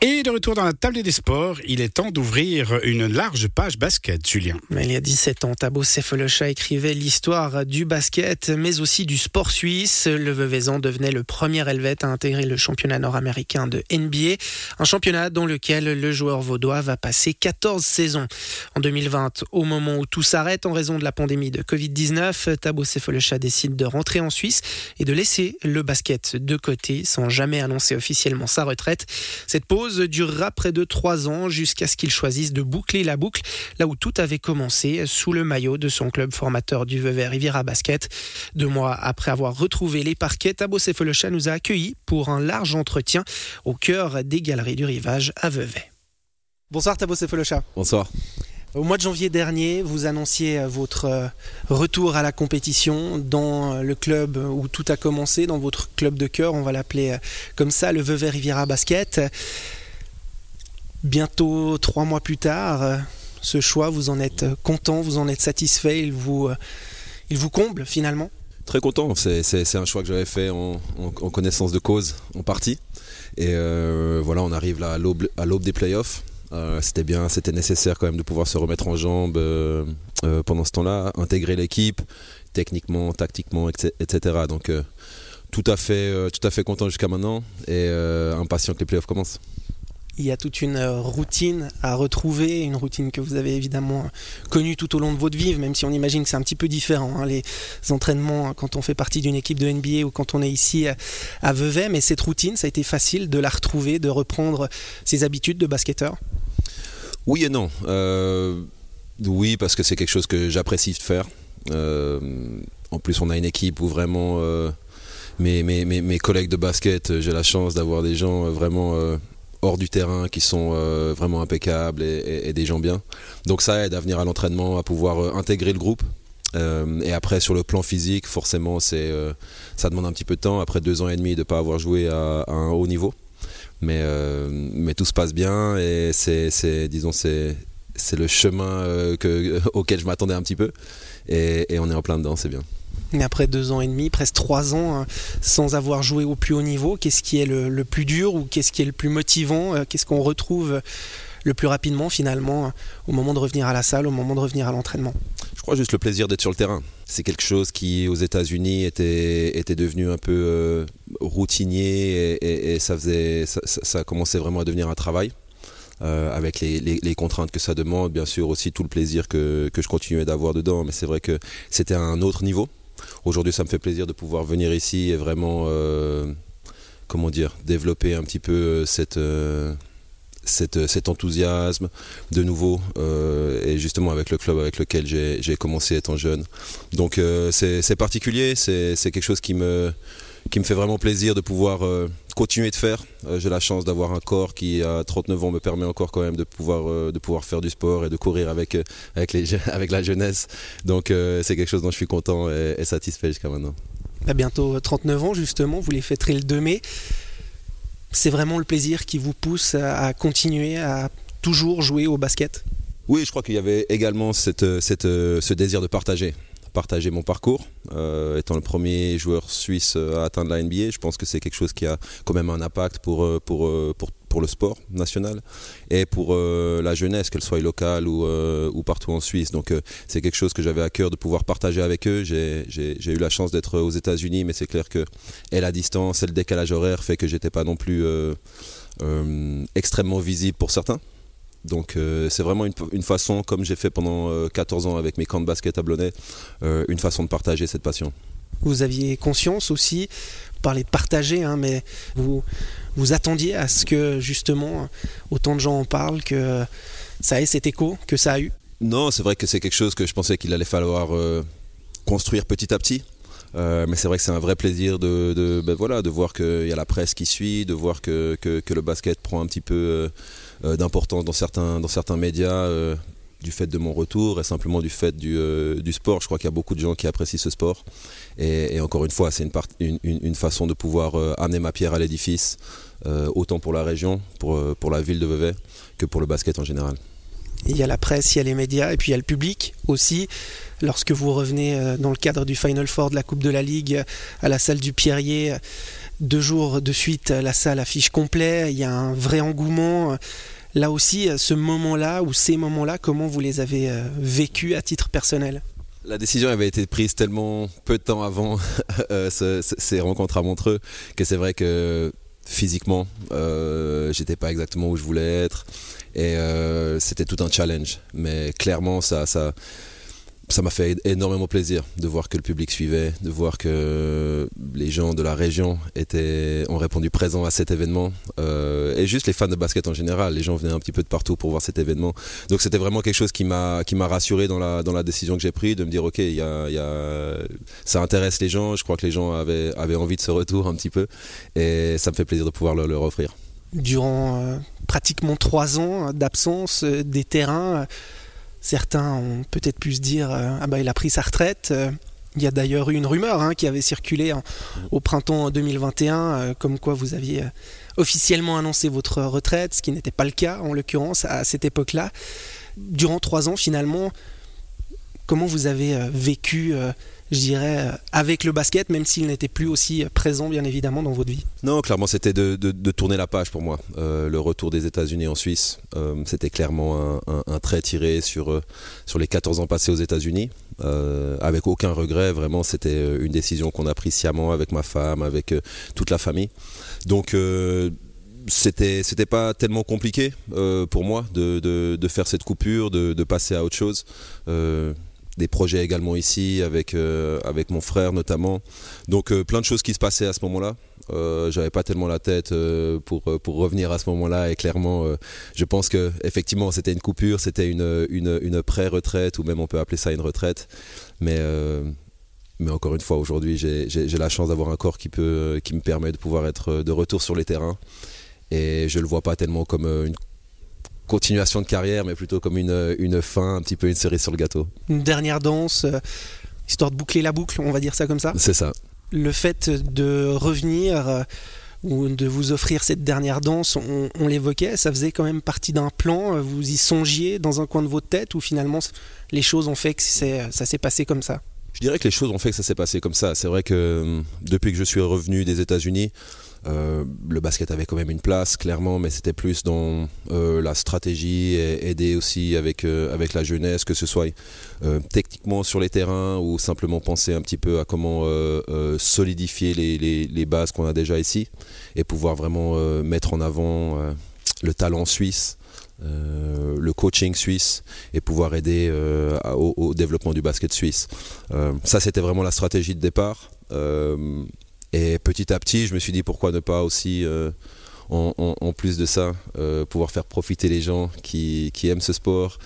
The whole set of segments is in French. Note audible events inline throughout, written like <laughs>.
Et de retour dans la table des sports, il est temps d'ouvrir une large page basket, Julien. Il y a 17 ans, Thabo Sefolosha écrivait l'histoire du basket, mais aussi du sport suisse. Le Veuvezan devenait le premier Helvète à intégrer le championnat nord-américain de NBA, un championnat dans lequel le joueur vaudois va passer 14 saisons. En 2020, au moment où tout s'arrête en raison de la pandémie de Covid-19, Thabo Sefolosha décide de rentrer en Suisse et de laisser le basket de côté sans jamais annoncer officiellement sa retraite. Cette pause durera près de trois ans jusqu'à ce qu'il choisisse de boucler la boucle, là où tout avait commencé sous le maillot de son club formateur du Vevey Riviera Basket. Deux mois après avoir retrouvé les parquets, Tabo Sefolosha nous a accueillis pour un large entretien au cœur des galeries du rivage à Vevey. Bonsoir Tabo Sefolosha. Bonsoir. Au mois de janvier dernier, vous annonciez votre euh, retour à la compétition dans le club où tout a commencé, dans votre club de cœur, on va l'appeler euh, comme ça, le Vevey Riviera Basket. Bientôt trois mois plus tard, euh, ce choix, vous en êtes content, vous en êtes satisfait, il vous, vous comble finalement? Très content, c'est un choix que j'avais fait en, connaissance de cause, en partie. Et voilà, on arrive à l'aube des playoffs. Euh, c'était bien, c'était nécessaire quand même de pouvoir se remettre en jambes euh, euh, pendant ce temps-là, intégrer l'équipe, techniquement, tactiquement, etc. Donc tout à fait, tout à fait content jusqu'à maintenant et impatient que les playoffs commencent il y a toute une euh, routine à retrouver, une routine que vous avez évidemment connue tout au long de votre vie, même si on imagine que c'est un petit peu différent, hein, les entraînements quand on fait partie d'une équipe de NBA ou quand on est ici à Vevey, mais cette routine, ça a été facile de la retrouver, de reprendre ses habitudes de basketteur? Oui et non. Euh, oui, parce que c'est quelque chose que j'apprécie de faire. Euh, en plus, on a une équipe où vraiment... mes, collègues de basket, j'ai la chance d'avoir des gens vraiment hors du terrain qui sont euh, vraiment impeccables et, des gens bien. Donc ça aide à venir à l'entraînement, à pouvoir euh, intégrer le groupe. Euh, et après sur le plan physique, forcément, ça demande un petit peu de temps. Après deux ans et demi de ne pas avoir joué à, un haut niveau, mais mais tout se passe bien et c'est disons c'est c'est le chemin que, <laughs> auquel je m'attendais un petit peu et on est en plein dedans, c'est bien. Après deux ans et demi, presque trois ans, hein, sans avoir joué au plus haut niveau, qu'est-ce qui est le, plus dur ou qu'est-ce qui est le plus motivant euh, Qu'est-ce qu'on retrouve le plus rapidement finalement au moment de revenir à la salle, au moment de revenir à l'entraînement? Je crois juste le plaisir d'être sur le terrain. C'est quelque chose qui aux États-Unis était, était devenu un peu euh, routinier et, ça, faisait, ça, commençait vraiment à devenir un travail. Euh, avec les, contraintes que ça demande, bien sûr aussi tout le plaisir que, que je continuais d'avoir dedans, mais c'est vrai que c'était un autre niveau. Aujourd'hui, ça me fait plaisir de pouvoir venir ici et vraiment, euh, comment dire, développer un petit peu euh, euh, cet enthousiasme de nouveau et justement avec le club avec lequel j'ai commencé étant jeune. Donc c'est particulier, c'est quelque chose qui me, qui me fait vraiment plaisir de pouvoir continuer de faire. Euh, j'ai la chance d'avoir un corps qui, à 39 ans, me permet encore quand même de pouvoir, euh, de pouvoir faire du sport et de courir avec, euh, avec, les, <laughs> avec la jeunesse. Donc c'est quelque chose dont je suis content et, satisfait jusqu'à maintenant. À bientôt 39 ans, justement, vous les fêterez le 2 mai. C'est vraiment le plaisir qui vous pousse à continuer à toujours jouer au basket? Oui, je crois qu'il y avait également cette, cette, ce désir de partager partager mon parcours. Euh, étant le premier joueur suisse à atteindre la NBA, je pense que c'est quelque chose qui a quand même un impact pour, euh, pour, euh, pour, pour le sport national et pour la jeunesse, qu'elle soit locale ou, ou partout en Suisse. Donc c'est quelque chose que j'avais à cœur de pouvoir partager avec eux. J'ai eu la chance d'être aux États-Unis, mais c'est clair que et la distance et le décalage horaire fait que j'étais pas non plus extrêmement visible pour certains. Donc euh, c'est vraiment une, façon, comme j'ai fait pendant 14 euh, ans avec mes camps de basket à Blonay, euh, une façon de partager cette passion. Vous aviez conscience aussi, vous parlez de partager, hein, mais vous, vous attendiez à ce que justement autant de gens en parlent, que ça ait cet écho que ça a eu? Non, c'est vrai que c'est quelque chose que je pensais qu'il allait falloir construire petit à petit. Mais c'est vrai que c'est un vrai plaisir de, ben voilà, de voir qu'il y a la presse qui suit, de voir que, le basket prend un petit peu euh, d'importance dans certains, dans certains médias euh, du fait de mon retour et simplement du fait du, euh, sport. Je crois qu'il y a beaucoup de gens qui apprécient ce sport. Et, encore une fois, c'est une, une, une, façon de pouvoir amener ma pierre à l'édifice, autant pour la région, pour, pour la ville de Vevey, que pour le basket en général. Il y a la presse, il y a les médias, et puis il y a le public aussi. Lorsque vous revenez dans le cadre du Final Four de la Coupe de la Ligue à la salle du Pierrier. Deux jours de suite, la salle affiche complet, il y a un vrai engouement. Là aussi, ce moment-là ou ces moments-là, comment vous les avez vécus à titre personnel? La décision avait été prise tellement peu de temps avant <laughs> ces rencontres à Montreux que c'est vrai que physiquement, euh, j'étais pas exactement où je voulais être et euh, c'était tout un challenge. Mais clairement, ça, ça, ça m'a fait énormément plaisir de voir que le public suivait, de voir que les gens de la région étaient, ont répondu présent à cet événement. Euh, et juste les fans de basket en général, les gens venaient un petit peu de partout pour voir cet événement. Donc c'était vraiment quelque chose qui m'a, qui m'a rassuré dans la, dans la décision que j'ai prise, de me dire ok, y a, y a, ça intéresse les gens, je crois que les gens avaient, avaient envie de ce retour un petit peu. Et ça me fait plaisir de pouvoir leur, leur offrir. Durant euh, pratiquement trois ans d'absence euh, des terrains, Certains ont peut-être pu se dire euh, ah bah il a pris sa retraite. Euh, il y a d'ailleurs eu une rumeur hein, qui avait circulé au printemps 2021, euh, comme quoi vous aviez officiellement annoncé votre retraite, ce qui n'était pas le cas en l'occurrence à cette époque-là. Durant trois ans, finalement, comment vous avez vécu je dirais, euh, avec le basket, même s'il n'était plus aussi présent, bien évidemment, dans votre vie Non, clairement, c'était de, tourner la page pour moi. Euh, le retour des États-Unis en Suisse, euh, c'était clairement un, trait tiré sur, sur les 14 ans passés aux États-Unis. avec aucun regret, vraiment, c'était une décision qu'on a prise sciemment avec ma femme, avec toute la famille. Donc, c'était c'était pas tellement compliqué pour moi de, de, faire cette coupure, de, de passer à autre chose des projets également ici avec, euh, avec mon frère notamment. Donc euh, plein de choses qui se passaient à ce moment-là. Euh, j'avais pas tellement la tête pour, pour revenir à ce moment-là et clairement je pense que effectivement c'était une coupure, c'était une, une, pré-retraite ou même on peut appeler ça une retraite. Mais mais encore une fois, aujourd'hui, j'ai la chance d'avoir un corps qui, peut, qui me permet de pouvoir être de retour sur les terrains. Et je le vois pas tellement comme une continuation de carrière, mais plutôt comme une, une fin, un petit peu une cerise sur le gâteau. Une dernière danse, euh, histoire de boucler la boucle, on va dire ça comme ça C'est ça. Le fait de revenir euh, ou de vous offrir cette dernière danse, on, l'évoquait, ça faisait quand même partie d'un plan, euh, vous y songiez dans un coin de votre tête ou finalement les choses ont fait que ça s'est passé comme ça? Je dirais que les choses ont fait que ça s'est passé comme ça. C'est vrai que depuis que je suis revenu des États-Unis, euh, le basket avait quand même une place, clairement, mais c'était plus dans euh, la stratégie et aider aussi avec, euh, avec la jeunesse, que ce soit techniquement sur les terrains ou simplement penser un petit peu à comment solidifier les, les, bases qu'on a déjà ici et pouvoir vraiment mettre en avant le talent suisse. le coaching suisse et pouvoir aider au, développement du basket suisse. ça, c'était vraiment la stratégie de départ. Et petit à petit, je me suis dit pourquoi ne pas aussi, euh, en, plus de ça, euh, pouvoir faire profiter les gens qui, aiment ce sport.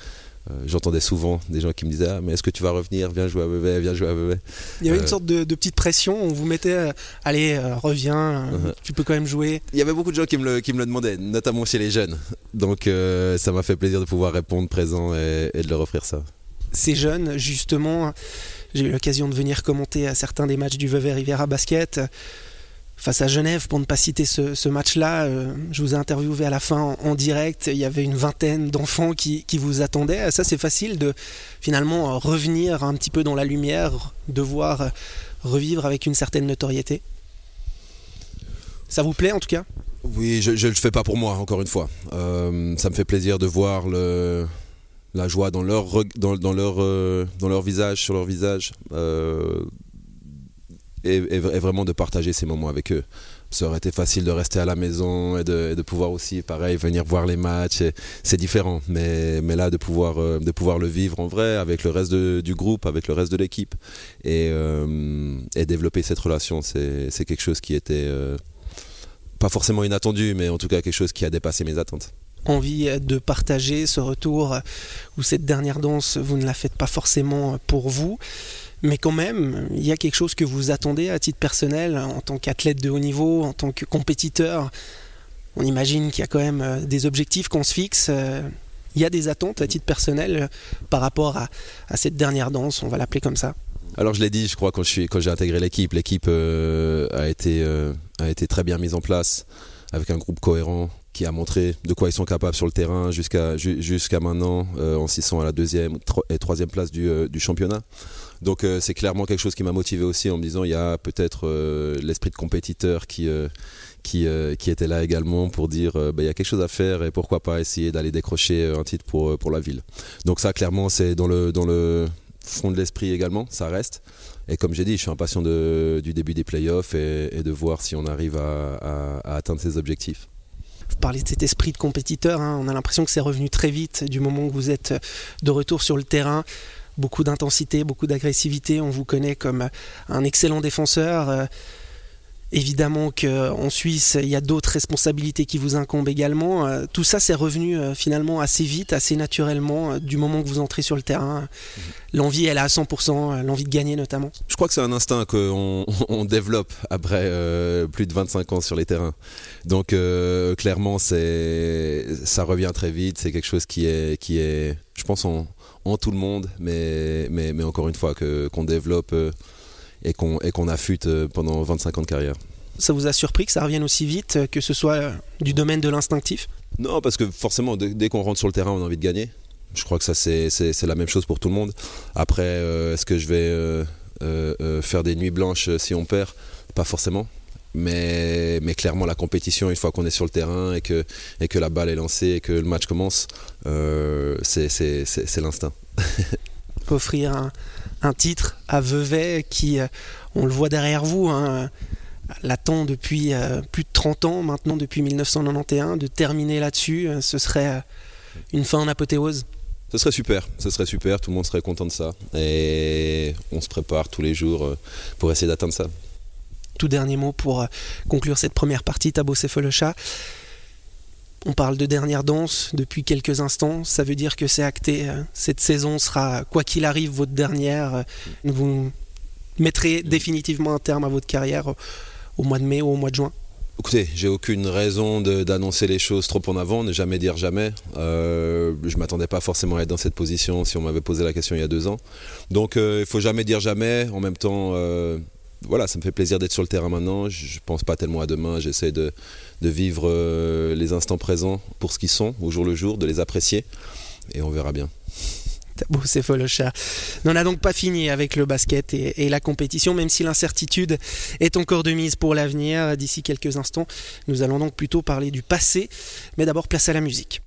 Euh, j'entendais souvent des gens qui me disaient ah, mais est-ce que tu vas revenir? Viens jouer à Vevey, viens jouer à Vevey. Il y avait une sorte de, petite pression, on vous mettait allez, reviens, uh-huh. tu peux quand même jouer. Il y avait beaucoup de gens qui me le, qui me le demandaient, notamment chez les jeunes. Donc ça m'a fait plaisir de pouvoir répondre présent et, et de leur offrir ça. Ces jeunes, justement, j'ai eu l'occasion de venir commenter à certains des matchs du Vevey Riviera Basket face à Genève, pour ne pas citer ce, match-là, euh, je vous ai interviewé à la fin en, direct, il y avait une vingtaine d'enfants qui, vous attendaient. Ça, c'est facile de finalement revenir un petit peu dans la lumière, de voir revivre avec une certaine notoriété. Ça vous plaît en tout cas? Oui, je ne le fais pas pour moi, encore une fois. Euh, ça me fait plaisir de voir le, la joie dans leur, dans, leur, euh, dans leur visage, sur leur visage, euh, et, vraiment de partager ces moments avec eux. Ça aurait été facile de rester à la maison et de, pouvoir aussi, pareil, venir voir les matchs. C'est différent, mais, mais là, de pouvoir, euh, de pouvoir le vivre en vrai avec le reste du groupe, avec le reste de l'équipe, et, et, développer cette relation, c'est quelque chose qui était pas forcément inattendu, mais en tout cas quelque chose qui a dépassé mes attentes envie de partager ce retour ou cette dernière danse, vous ne la faites pas forcément pour vous. Mais quand même, il y a quelque chose que vous attendez à titre personnel en tant qu'athlète de haut niveau, en tant que compétiteur. On imagine qu'il y a quand même euh, des objectifs qu'on se fixe. Euh, il y a des attentes à titre personnel par rapport à, cette dernière danse, on va l'appeler comme ça. Alors je l'ai dit, je crois quand j'ai intégré l'équipe, l'équipe euh, a été a été très bien mise en place avec un groupe cohérent qui a montré de quoi ils sont capables sur le terrain jusqu'à jusqu'à maintenant en s'y sont à la deuxième et troisième place du, du championnat. Donc c'est clairement quelque chose qui m'a motivé aussi en me disant il y a peut-être l'esprit de compétiteur qui qui, était là également pour dire bah, il y a quelque chose à faire et pourquoi pas essayer d'aller décrocher un titre pour, pour la ville. Donc ça clairement c'est dans le, dans le fond de l'esprit également, ça reste. Et comme j'ai dit, je suis impatient de, du début des playoffs et, et, de voir si on arrive à, à, à atteindre ces objectifs. Vous parlez de cet esprit de compétiteur, hein. on a l'impression que c'est revenu très vite du moment que vous êtes de retour sur le terrain. Beaucoup d'intensité, beaucoup d'agressivité, on vous connaît comme un excellent défenseur. Évidemment qu'en Suisse, il y a d'autres responsabilités qui vous incombent également. Euh, tout ça, c'est revenu euh, finalement assez vite, assez naturellement, euh, du moment que vous entrez sur le terrain. L'envie, elle est à 100%, l'envie de gagner notamment. Je crois que c'est un instinct qu'on <laughs> on développe après plus de 25 ans sur les terrains. Donc clairement, c'est, ça revient très vite. C'est quelque chose qui est, qui est je pense, en, en tout le monde, mais, mais, mais encore une fois, que, qu'on développe et qu'on qu'on affûte pendant 25 ans de carrière. Ça vous a surpris que ça revienne aussi vite, que ce soit du domaine de l'instinctif? Non, parce que forcément, dès qu'on rentre sur le terrain, on a envie de gagner. Je crois que ça, c'est la même chose pour tout le monde. Après, euh, est-ce que je vais euh, euh, faire des nuits blanches si on perd? Pas forcément. Mais, mais, clairement, la compétition, une fois qu'on est sur le terrain et que, et que la balle est lancée et que le match commence, c'est l'instinct. offrir un, un, titre à Vevey qui, on le voit derrière vous, hein, l'attend depuis euh, plus de 30 ans, maintenant depuis 1991, de terminer là-dessus, euh, ce serait euh, une fin en apothéose ce serait super, ce serait super, tout le monde serait content de ça. Et on se prépare tous les jours pour essayer d'atteindre ça. Tout dernier mot pour conclure cette première partie, Tabo. On parle de dernière danse depuis quelques instants, ça veut dire que c'est acté. Cette saison sera, quoi qu'il arrive, votre dernière. Vous mettrez définitivement un terme à votre carrière au mois de mai ou au mois de juin Écoutez, j'ai aucune raison d'annoncer les choses trop en avant, ne jamais dire jamais. Euh, je m'attendais pas forcément à être dans cette position si on m'avait posé la question il y a deux ans. Donc euh, il faut jamais dire jamais. En même temps, euh, voilà, ça me fait plaisir d'être sur le terrain maintenant. Je pense pas tellement à demain. J'essaie de, de, vivre euh, les instants présents pour ce qu'ils sont, au jour le jour, de les apprécier. Et on verra bien. Tabou chat. On n'a donc pas fini avec le basket et, et la compétition, même si l'incertitude est encore de mise pour l'avenir. D'ici quelques instants, nous allons donc plutôt parler du passé, mais d'abord place à la musique.